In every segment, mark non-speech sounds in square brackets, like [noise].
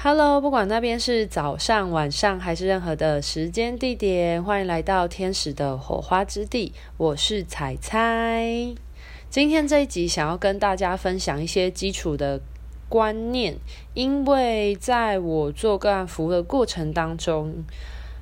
Hello，不管那边是早上、晚上还是任何的时间地点，欢迎来到天使的火花之地。我是彩彩。今天这一集想要跟大家分享一些基础的观念，因为在我做个案服务的过程当中，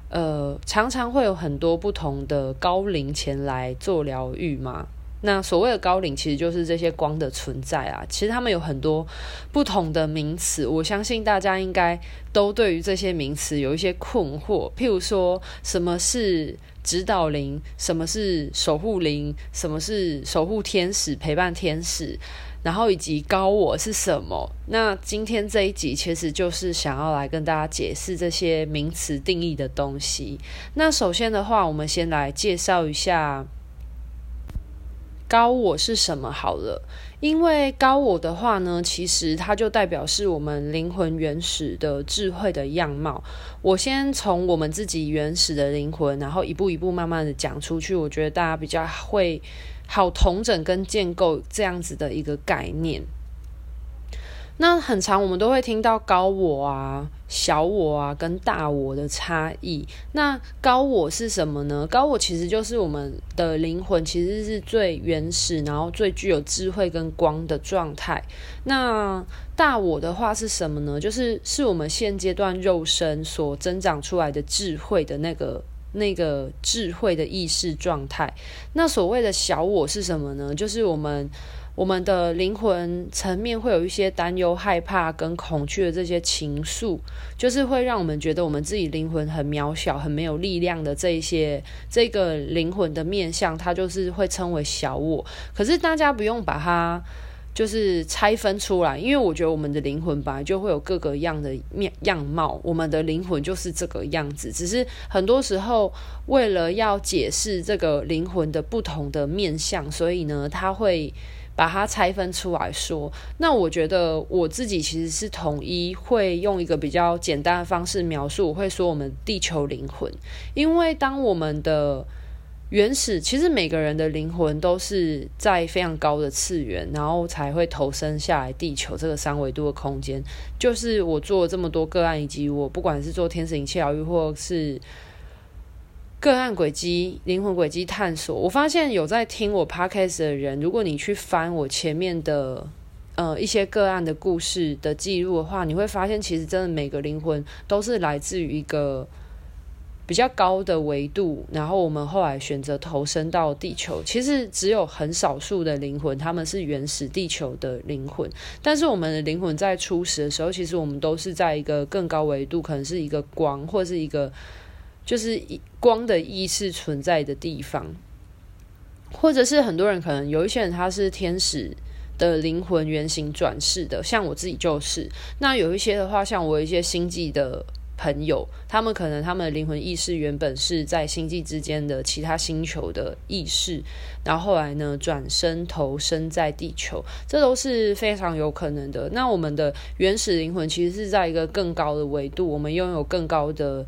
呃，常常会有很多不同的高龄前来做疗愈嘛。那所谓的高灵，其实就是这些光的存在啊。其实他们有很多不同的名词，我相信大家应该都对于这些名词有一些困惑。譬如说，什么是指导灵？什么是守护灵？什么是守护天使、陪伴天使？然后以及高我是什么？那今天这一集其实就是想要来跟大家解释这些名词定义的东西。那首先的话，我们先来介绍一下。高我是什么？好了，因为高我的话呢，其实它就代表是我们灵魂原始的智慧的样貌。我先从我们自己原始的灵魂，然后一步一步慢慢的讲出去，我觉得大家比较会好同整跟建构这样子的一个概念。那很常，我们都会听到高我啊、小我啊跟大我的差异。那高我是什么呢？高我其实就是我们的灵魂，其实是最原始，然后最具有智慧跟光的状态。那大我的话是什么呢？就是是我们现阶段肉身所增长出来的智慧的那个那个智慧的意识状态。那所谓的小我是什么呢？就是我们。我们的灵魂层面会有一些担忧、害怕跟恐惧的这些情愫，就是会让我们觉得我们自己灵魂很渺小、很没有力量的这一些这个灵魂的面相，它就是会称为小我。可是大家不用把它就是拆分出来，因为我觉得我们的灵魂本来就会有各个样的面样貌，我们的灵魂就是这个样子。只是很多时候为了要解释这个灵魂的不同的面相，所以呢，它会。把它拆分出来说，那我觉得我自己其实是统一会用一个比较简单的方式描述，我会说我们地球灵魂，因为当我们的原始，其实每个人的灵魂都是在非常高的次元，然后才会投生下来地球这个三维度的空间。就是我做了这么多个案，以及我不管是做天使灵气疗愈，或是个案轨迹、灵魂轨迹探索，我发现有在听我 podcast 的人，如果你去翻我前面的呃一些个案的故事的记录的话，你会发现其实真的每个灵魂都是来自于一个比较高的维度，然后我们后来选择投身到地球。其实只有很少数的灵魂，他们是原始地球的灵魂，但是我们的灵魂在初始的时候，其实我们都是在一个更高维度，可能是一个光，或是一个。就是光的意识存在的地方，或者是很多人可能有一些人他是天使的灵魂原型转世的，像我自己就是。那有一些的话，像我有一些星际的朋友，他们可能他们的灵魂意识原本是在星际之间的其他星球的意识，然后后来呢转身投生在地球，这都是非常有可能的。那我们的原始灵魂其实是在一个更高的维度，我们拥有更高的。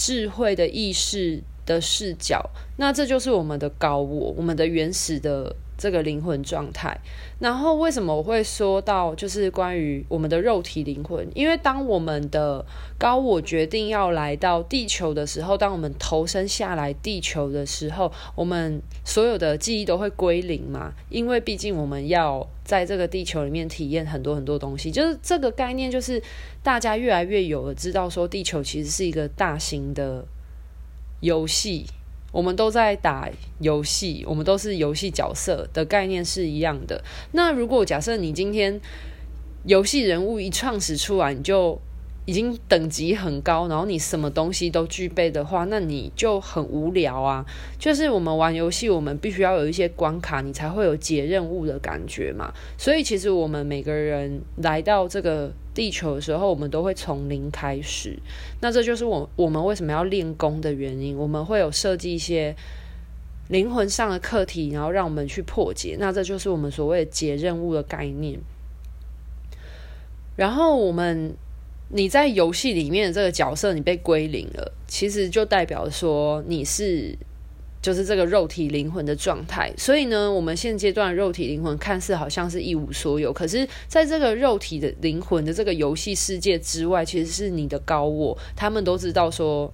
智慧的意识的视角，那这就是我们的高我，我们的原始的这个灵魂状态。然后为什么我会说到就是关于我们的肉体灵魂？因为当我们的高我决定要来到地球的时候，当我们投身下来地球的时候，我们所有的记忆都会归零嘛。因为毕竟我们要在这个地球里面体验很多很多东西，就是这个概念，就是大家越来越有了知道说，地球其实是一个大型的游戏，我们都在打游戏，我们都是游戏角色的概念是一样的。那如果假设你今天游戏人物一创始出来，你就已经等级很高，然后你什么东西都具备的话，那你就很无聊啊。就是我们玩游戏，我们必须要有一些关卡，你才会有解任务的感觉嘛。所以其实我们每个人来到这个地球的时候，我们都会从零开始。那这就是我我们为什么要练功的原因。我们会有设计一些灵魂上的课题，然后让我们去破解。那这就是我们所谓的解任务的概念。然后我们。你在游戏里面的这个角色，你被归零了，其实就代表说你是就是这个肉体灵魂的状态，所以呢，我们现阶段肉体灵魂看似好像是一无所有，可是在这个肉体的灵魂的这个游戏世界之外，其实是你的高我，他们都知道说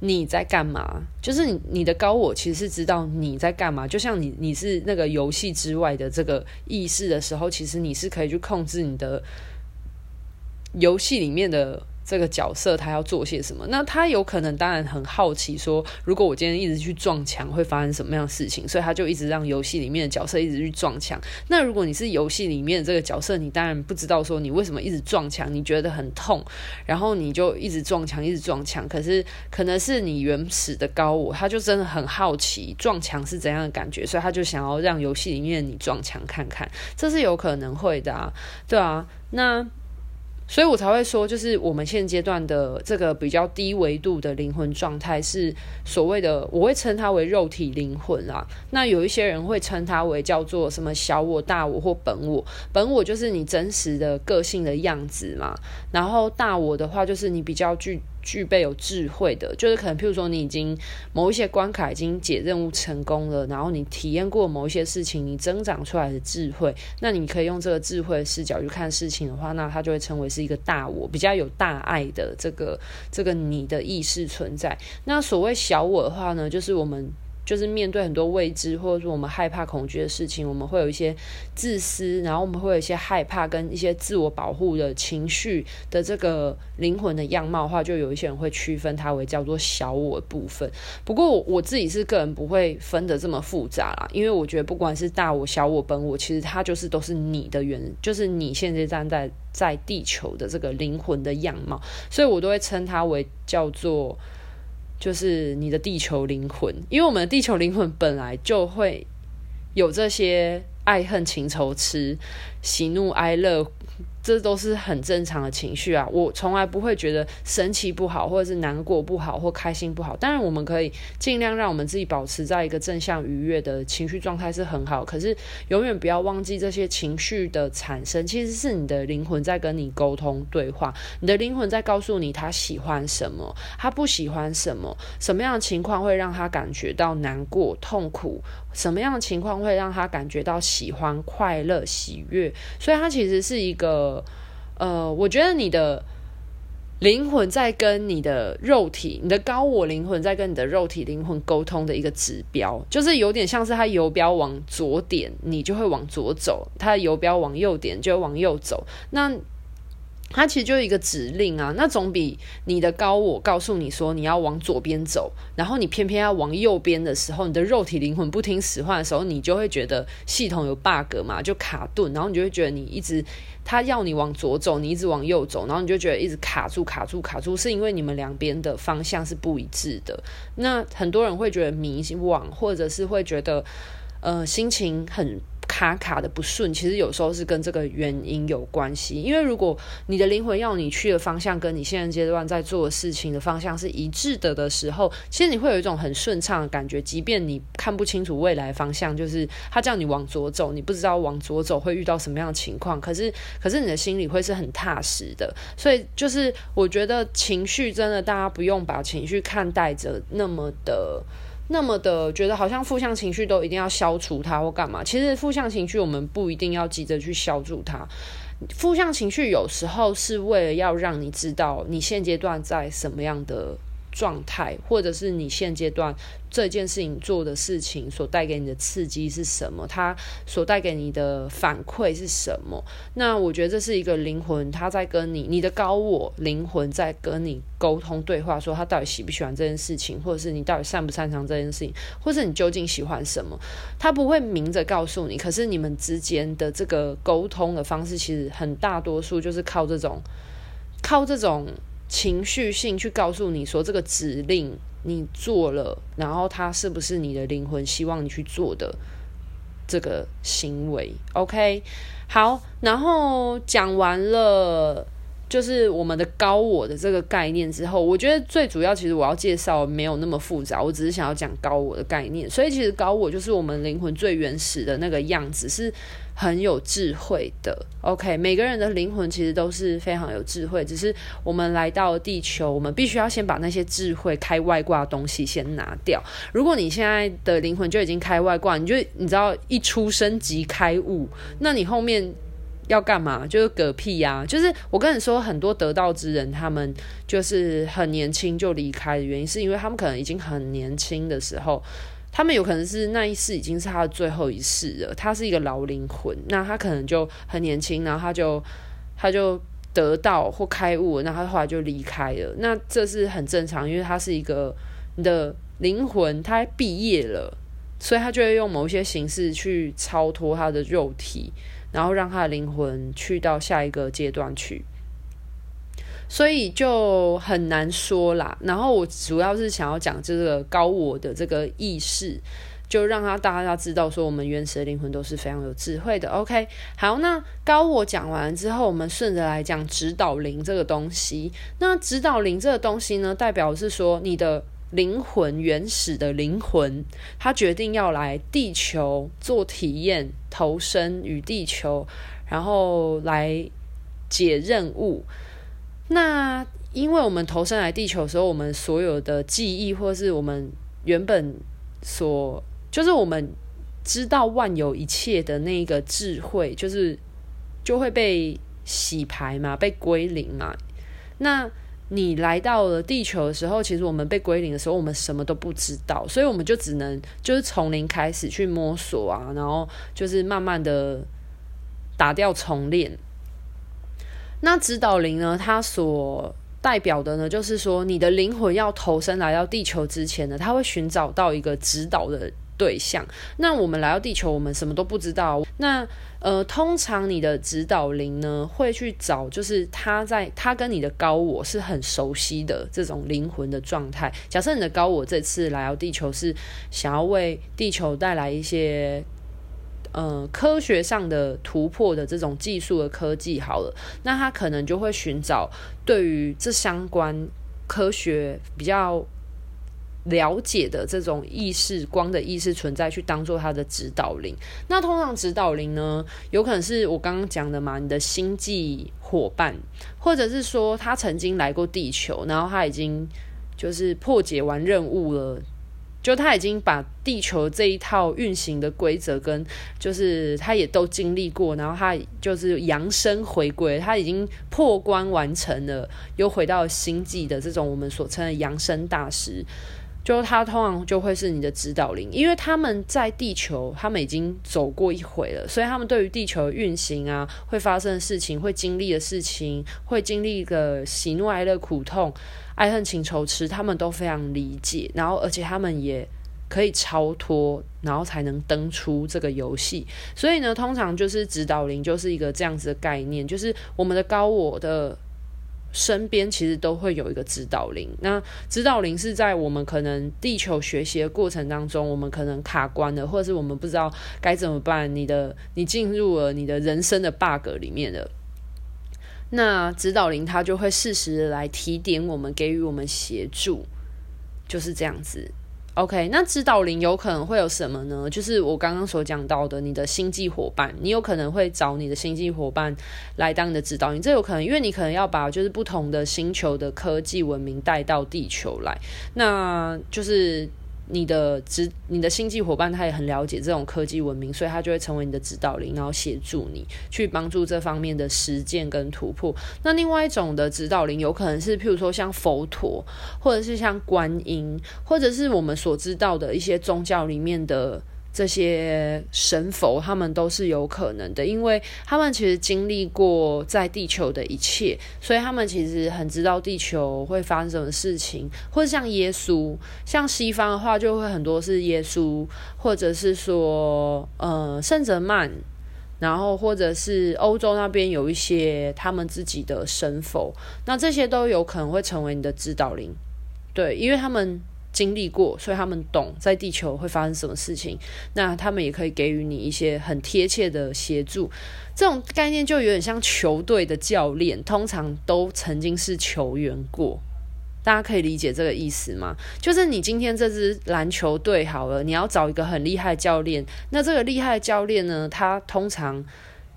你在干嘛，就是你你的高我其实是知道你在干嘛，就像你你是那个游戏之外的这个意识的时候，其实你是可以去控制你的游戏里面的。这个角色他要做些什么？那他有可能当然很好奇，说如果我今天一直去撞墙，会发生什么样的事情？所以他就一直让游戏里面的角色一直去撞墙。那如果你是游戏里面的这个角色，你当然不知道说你为什么一直撞墙，你觉得很痛，然后你就一直撞墙，一直撞墙。可是可能是你原始的高我，他就真的很好奇撞墙是怎样的感觉，所以他就想要让游戏里面你撞墙看看，这是有可能会的啊，对啊，那。所以我才会说，就是我们现阶段的这个比较低维度的灵魂状态，是所谓的，我会称它为肉体灵魂啦。那有一些人会称它为叫做什么小我、大我或本我。本我就是你真实的个性的样子嘛，然后大我的话，就是你比较具。具备有智慧的，就是可能，譬如说，你已经某一些关卡已经解任务成功了，然后你体验过某一些事情，你增长出来的智慧，那你可以用这个智慧视角去看事情的话，那它就会成为是一个大我，比较有大爱的这个这个你的意识存在。那所谓小我的话呢，就是我们。就是面对很多未知或者说我们害怕、恐惧的事情，我们会有一些自私，然后我们会有一些害怕跟一些自我保护的情绪的这个灵魂的样貌的话，就有一些人会区分它为叫做小我部分。不过我我自己是个人不会分得这么复杂啦，因为我觉得不管是大我、小我、本我，其实它就是都是你的原，就是你现在站在在地球的这个灵魂的样貌，所以我都会称它为叫做。就是你的地球灵魂，因为我们的地球灵魂本来就会有这些爱恨情仇、吃喜怒哀乐。这都是很正常的情绪啊，我从来不会觉得生气不好，或者是难过不好，或开心不好。当然，我们可以尽量让我们自己保持在一个正向愉悦的情绪状态是很好。可是，永远不要忘记这些情绪的产生，其实是你的灵魂在跟你沟通对话。你的灵魂在告诉你他喜欢什么，他不喜欢什么，什么样的情况会让他感觉到难过、痛苦，什么样的情况会让他感觉到喜欢、快乐、喜悦。所以，他其实是一个。呃，我觉得你的灵魂在跟你的肉体，你的高我灵魂在跟你的肉体灵魂沟通的一个指标，就是有点像是它游标往左点，你就会往左走；它游标往右点，就会往右走。那它其实就是一个指令啊，那总比你的高我告诉你说你要往左边走，然后你偏偏要往右边的时候，你的肉体灵魂不听使唤的时候，你就会觉得系统有 bug 嘛，就卡顿，然后你就会觉得你一直他要你往左走，你一直往右走，然后你就觉得一直卡住、卡住、卡住，是因为你们两边的方向是不一致的。那很多人会觉得迷惘，或者是会觉得呃心情很。卡卡的不顺，其实有时候是跟这个原因有关系。因为如果你的灵魂要你去的方向，跟你现在阶段在做的事情的方向是一致的的时候，其实你会有一种很顺畅的感觉。即便你看不清楚未来方向，就是他叫你往左走，你不知道往左走会遇到什么样的情况，可是可是你的心里会是很踏实的。所以就是我觉得情绪真的，大家不用把情绪看待着那么的。那么的觉得好像负向情绪都一定要消除它或干嘛？其实负向情绪我们不一定要急着去消除它，负向情绪有时候是为了要让你知道你现阶段在什么样的。状态，或者是你现阶段这件事情做的事情所带给你的刺激是什么？它所带给你的反馈是什么？那我觉得这是一个灵魂，他在跟你，你的高我灵魂在跟你沟通对话，说他到底喜不喜欢这件事情，或者是你到底擅不擅长这件事情，或者你究竟喜欢什么？他不会明着告诉你，可是你们之间的这个沟通的方式，其实很大多数就是靠这种，靠这种。情绪性去告诉你说，这个指令你做了，然后它是不是你的灵魂希望你去做的这个行为？OK，好，然后讲完了就是我们的高我的这个概念之后，我觉得最主要其实我要介绍没有那么复杂，我只是想要讲高我的概念。所以其实高我就是我们灵魂最原始的那个样子，是。很有智慧的。OK，每个人的灵魂其实都是非常有智慧，只是我们来到地球，我们必须要先把那些智慧开外挂的东西先拿掉。如果你现在的灵魂就已经开外挂，你就你知道一出生即开悟，那你后面要干嘛？就是嗝屁呀！就是我跟你说，很多得道之人，他们就是很年轻就离开的原因，是因为他们可能已经很年轻的时候。他们有可能是那一世已经是他的最后一世了，他是一个老灵魂，那他可能就很年轻，然后他就他就得到或开悟，那他后来就离开了，那这是很正常，因为他是一个你的灵魂，他毕业了，所以他就会用某一些形式去超脱他的肉体，然后让他的灵魂去到下一个阶段去。所以就很难说啦。然后我主要是想要讲这个高我的这个意识，就让他大家知道说，我们原始的灵魂都是非常有智慧的。OK，好，那高我讲完之后，我们顺着来讲指导灵这个东西。那指导灵这个东西呢，代表是说你的灵魂，原始的灵魂，他决定要来地球做体验，投身于地球，然后来解任务。那因为我们投身来地球的时候，我们所有的记忆，或是我们原本所，就是我们知道万有一切的那个智慧，就是就会被洗牌嘛，被归零嘛。那你来到了地球的时候，其实我们被归零的时候，我们什么都不知道，所以我们就只能就是从零开始去摸索啊，然后就是慢慢的打掉重练。那指导灵呢？它所代表的呢，就是说你的灵魂要投身来到地球之前呢，它会寻找到一个指导的对象。那我们来到地球，我们什么都不知道。那呃，通常你的指导灵呢，会去找，就是他在他跟你的高我是很熟悉的这种灵魂的状态。假设你的高我这次来到地球是想要为地球带来一些。呃，科学上的突破的这种技术的科技好了，那他可能就会寻找对于这相关科学比较了解的这种意识、光的意识存在，去当做他的指导灵。那通常指导灵呢，有可能是我刚刚讲的嘛，你的星际伙伴，或者是说他曾经来过地球，然后他已经就是破解完任务了。就他已经把地球这一套运行的规则跟，就是他也都经历过，然后他就是扬升回归，他已经破关完成了，又回到星际的这种我们所称的扬升大师，就他通常就会是你的指导灵，因为他们在地球，他们已经走过一回了，所以他们对于地球运行啊，会发生的事情，会经历的事情，会经历一个喜怒哀乐苦痛。爱恨情仇吃，他们都非常理解，然后而且他们也可以超脱，然后才能登出这个游戏。所以呢，通常就是指导灵就是一个这样子的概念，就是我们的高我的身边其实都会有一个指导灵。那指导灵是在我们可能地球学习的过程当中，我们可能卡关了，或者是我们不知道该怎么办。你的你进入了你的人生的 bug 里面的。那指导灵他就会适时的来提点我们，给予我们协助，就是这样子。OK，那指导灵有可能会有什么呢？就是我刚刚所讲到的，你的星际伙伴，你有可能会找你的星际伙伴来当你的指导灵，这有可能，因为你可能要把就是不同的星球的科技文明带到地球来，那就是。你的指你的星际伙伴，他也很了解这种科技文明，所以他就会成为你的指导灵，然后协助你去帮助这方面的实践跟突破。那另外一种的指导灵，有可能是譬如说像佛陀，或者是像观音，或者是我们所知道的一些宗教里面的。这些神佛，他们都是有可能的，因为他们其实经历过在地球的一切，所以他们其实很知道地球会发生什么事情。或者像耶稣，像西方的话，就会很多是耶稣，或者是说，呃，圣哲曼，然后或者是欧洲那边有一些他们自己的神佛，那这些都有可能会成为你的指导灵，对，因为他们。经历过，所以他们懂在地球会发生什么事情。那他们也可以给予你一些很贴切的协助。这种概念就有点像球队的教练，通常都曾经是球员过。大家可以理解这个意思吗？就是你今天这支篮球队好了，你要找一个很厉害的教练，那这个厉害的教练呢，他通常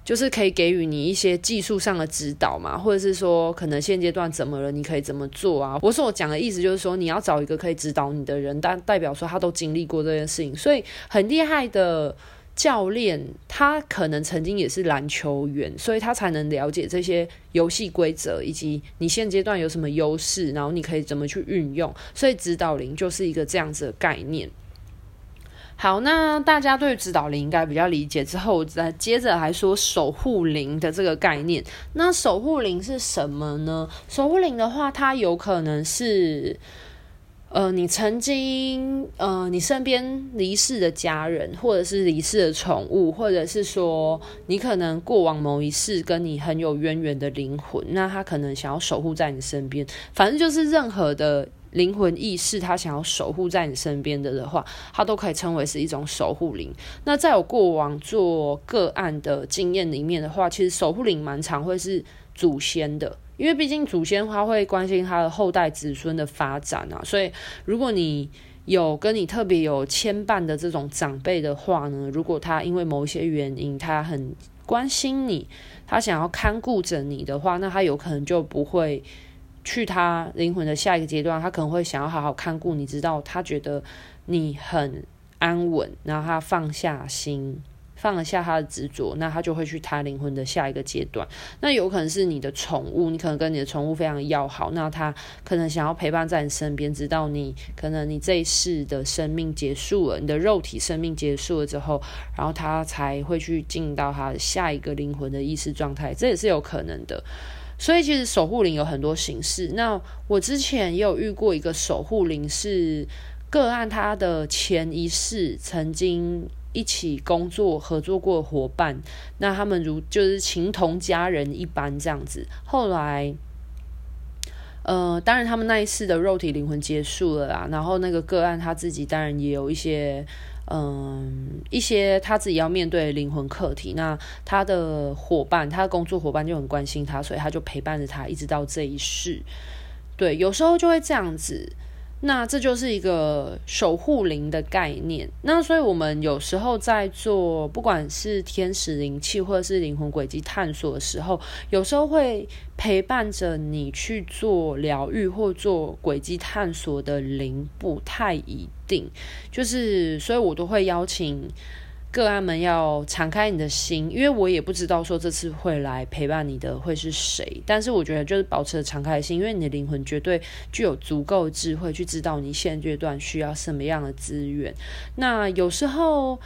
就是可以给予你一些技术上的指导嘛，或者是说可能现阶段怎么了，你可以怎么做啊？我所讲的意思就是说，你要找一个可以指导你的人，但代表说他都经历过这件事情，所以很厉害的。教练他可能曾经也是篮球员，所以他才能了解这些游戏规则，以及你现阶段有什么优势，然后你可以怎么去运用。所以指导灵就是一个这样子的概念。好，那大家对指导灵应该比较理解之后，再接着来说守护灵的这个概念。那守护灵是什么呢？守护灵的话，它有可能是。呃，你曾经呃，你身边离世的家人，或者是离世的宠物，或者是说你可能过往某一世跟你很有渊源的灵魂，那他可能想要守护在你身边。反正就是任何的灵魂意识，他想要守护在你身边的的话，他都可以称为是一种守护灵。那在我过往做个案的经验里面的话，其实守护灵蛮常会是祖先的。因为毕竟祖先他会关心他的后代子孙的发展啊，所以如果你有跟你特别有牵绊的这种长辈的话呢，如果他因为某一些原因，他很关心你，他想要看顾着你的话，那他有可能就不会去他灵魂的下一个阶段，他可能会想要好好看顾你，直到他觉得你很安稳，然后他放下心。放得下他的执着，那他就会去他灵魂的下一个阶段。那有可能是你的宠物，你可能跟你的宠物非常要好，那他可能想要陪伴在你身边，直到你可能你这一世的生命结束了，你的肉体生命结束了之后，然后他才会去进到他下一个灵魂的意识状态，这也是有可能的。所以其实守护灵有很多形式。那我之前也有遇过一个守护灵，是个案，他的前一世曾经。一起工作合作过伙伴，那他们如就是情同家人一般这样子。后来，呃，当然他们那一世的肉体灵魂结束了啦。然后那个个案他自己当然也有一些，嗯、一些他自己要面对灵魂课题。那他的伙伴，他的工作伙伴就很关心他，所以他就陪伴着他一直到这一世。对，有时候就会这样子。那这就是一个守护灵的概念。那所以我们有时候在做，不管是天使灵气或者是灵魂轨迹探索的时候，有时候会陪伴着你去做疗愈或做轨迹探索的灵，不太一定。就是，所以我都会邀请。个案们要敞开你的心，因为我也不知道说这次会来陪伴你的会是谁，但是我觉得就是保持敞开的心，因为你的灵魂绝对具有足够的智慧去知道你现阶段需要什么样的资源。那有时候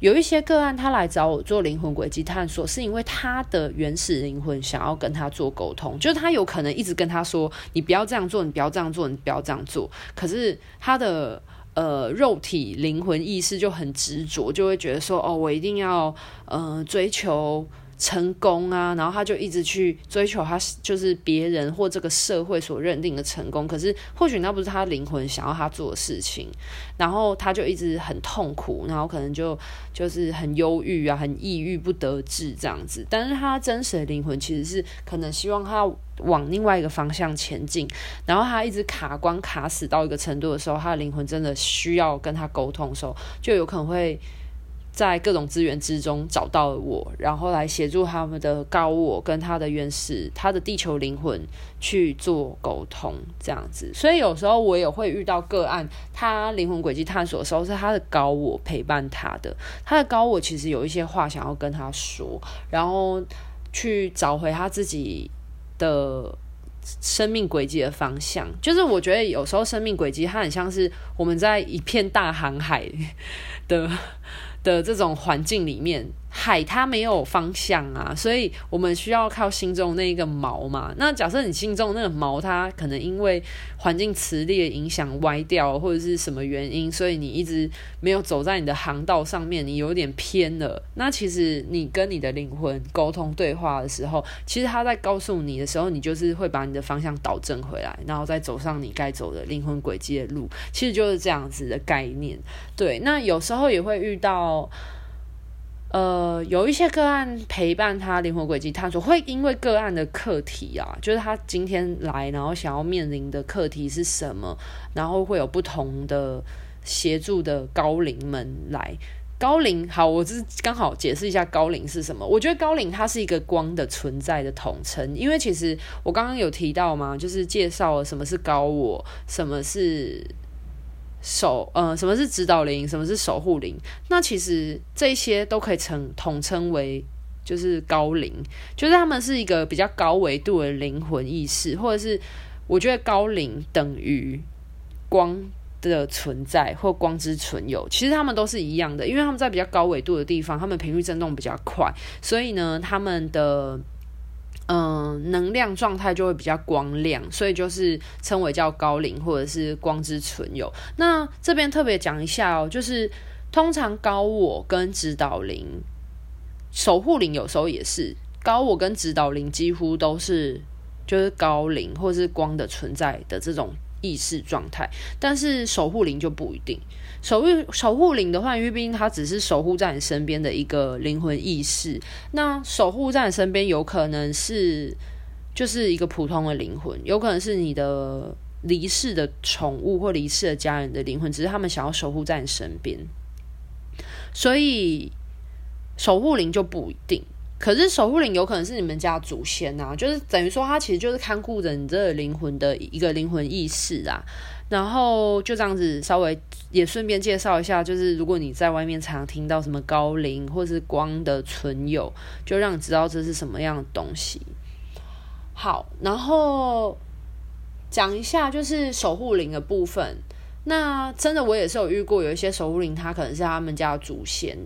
有一些个案他来找我做灵魂轨迹探索，是因为他的原始灵魂想要跟他做沟通，就是他有可能一直跟他说：“你不要这样做，你不要这样做，你不要这样做。”可是他的。呃，肉体灵魂意识就很执着，就会觉得说，哦，我一定要呃追求成功啊，然后他就一直去追求他就是别人或这个社会所认定的成功，可是或许那不是他灵魂想要他做的事情，然后他就一直很痛苦，然后可能就就是很忧郁啊，很抑郁不得志这样子，但是他真实的灵魂其实是可能希望他。往另外一个方向前进，然后他一直卡关卡死到一个程度的时候，他的灵魂真的需要跟他沟通的时候，就有可能会在各种资源之中找到我，然后来协助他们的高我跟他的原始、他的地球灵魂去做沟通，这样子。所以有时候我也会遇到个案，他灵魂轨迹探索的时候是他的高我陪伴他的，他的高我其实有一些话想要跟他说，然后去找回他自己。的生命轨迹的方向，就是我觉得有时候生命轨迹它很像是我们在一片大航海的 [laughs] 的这种环境里面。海它没有方向啊，所以我们需要靠心中那一个锚嘛。那假设你心中那个锚，它可能因为环境磁力的影响歪掉，或者是什么原因，所以你一直没有走在你的航道上面，你有点偏了。那其实你跟你的灵魂沟通对话的时候，其实他在告诉你的时候，你就是会把你的方向导正回来，然后再走上你该走的灵魂轨迹的路。其实就是这样子的概念。对，那有时候也会遇到。呃，有一些个案陪伴他灵魂轨迹探索，会因为个案的课题啊，就是他今天来，然后想要面临的课题是什么，然后会有不同的协助的高灵们来。高灵，好，我是刚好解释一下高灵是什么。我觉得高灵它是一个光的存在的统称，因为其实我刚刚有提到嘛，就是介绍了什么是高我，什么是。守呃，什么是指导灵？什么是守护灵？那其实这些都可以称统称为就是高灵，就是他们是一个比较高维度的灵魂意识，或者是我觉得高灵等于光的存在或光之存有，其实他们都是一样的，因为他们在比较高维度的地方，他们频率振动比较快，所以呢，他们的。嗯，能量状态就会比较光亮，所以就是称为叫高灵或者是光之存有。那这边特别讲一下哦，就是通常高我跟指导灵、守护灵有时候也是高我跟指导灵几乎都是就是高灵或者是光的存在的这种意识状态，但是守护灵就不一定。守护守护灵的话，因为毕竟它只是守护在你身边的一个灵魂意识。那守护在你身边，有可能是就是一个普通的灵魂，有可能是你的离世的宠物或离世的家人的灵魂，只是他们想要守护在你身边。所以守护灵就不一定。可是守护灵有可能是你们家祖先啊，就是等于说，它其实就是看顾着你这个灵魂的一个灵魂意识啊。然后就这样子，稍微也顺便介绍一下，就是如果你在外面常听到什么高龄或是光的存有，就让你知道这是什么样的东西。好，然后讲一下就是守护灵的部分。那真的我也是有遇过，有一些守护灵，他可能是他们家的祖先，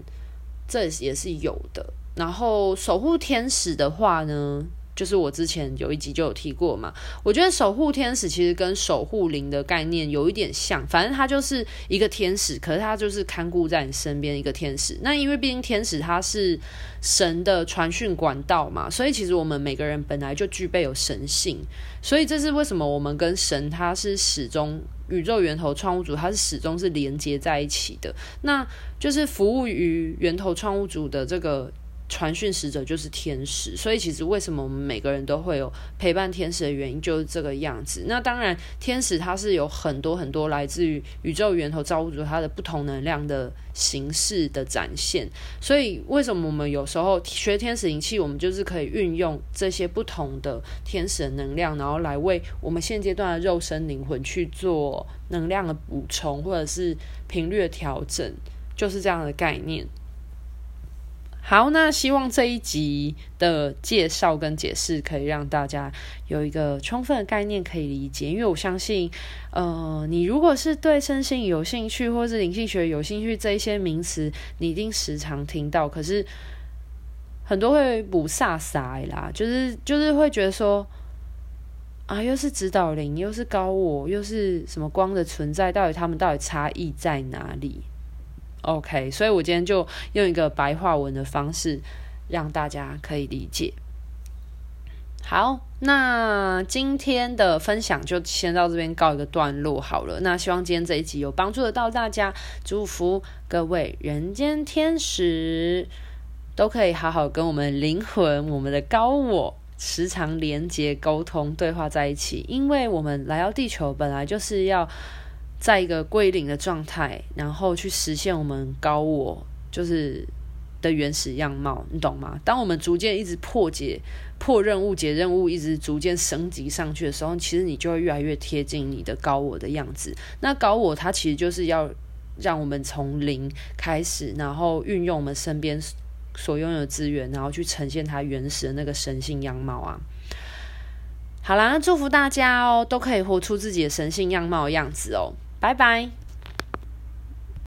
这也是有的。然后守护天使的话呢，就是我之前有一集就有提过嘛，我觉得守护天使其实跟守护灵的概念有一点像，反正它就是一个天使，可是它就是看顾在你身边一个天使。那因为毕竟天使它是神的传讯管道嘛，所以其实我们每个人本来就具备有神性，所以这是为什么我们跟神它是始终宇宙源头创物主，它是始终是连接在一起的，那就是服务于源头创物主的这个。传讯使者就是天使，所以其实为什么我们每个人都会有陪伴天使的原因就是这个样子。那当然，天使它是有很多很多来自于宇宙源头造物主它的不同能量的形式的展现。所以为什么我们有时候学天使灵气，我们就是可以运用这些不同的天使能量，然后来为我们现阶段的肉身灵魂去做能量的补充，或者是频率的调整，就是这样的概念。好，那希望这一集的介绍跟解释可以让大家有一个充分的概念可以理解，因为我相信，呃，你如果是对身心有兴趣，或是灵性学有兴趣，这一些名词你一定时常听到，可是很多会不飒飒啦，就是就是会觉得说，啊，又是指导灵，又是高我，又是什么光的存在，到底他们到底差异在哪里？？OK，所以我今天就用一个白话文的方式让大家可以理解。好，那今天的分享就先到这边告一个段落好了。那希望今天这一集有帮助得到大家，祝福各位人间天使都可以好好跟我们灵魂、我们的高我时常连接、沟通、对话在一起，因为我们来到地球本来就是要。在一个归零的状态，然后去实现我们高我就是的原始样貌，你懂吗？当我们逐渐一直破解、破任务、解任务，一直逐渐升级上去的时候，其实你就会越来越贴近你的高我的样子。那高我它其实就是要让我们从零开始，然后运用我们身边所拥有的资源，然后去呈现它原始的那个神性样貌啊。好啦，祝福大家哦，都可以活出自己的神性样貌的样子哦。拜拜。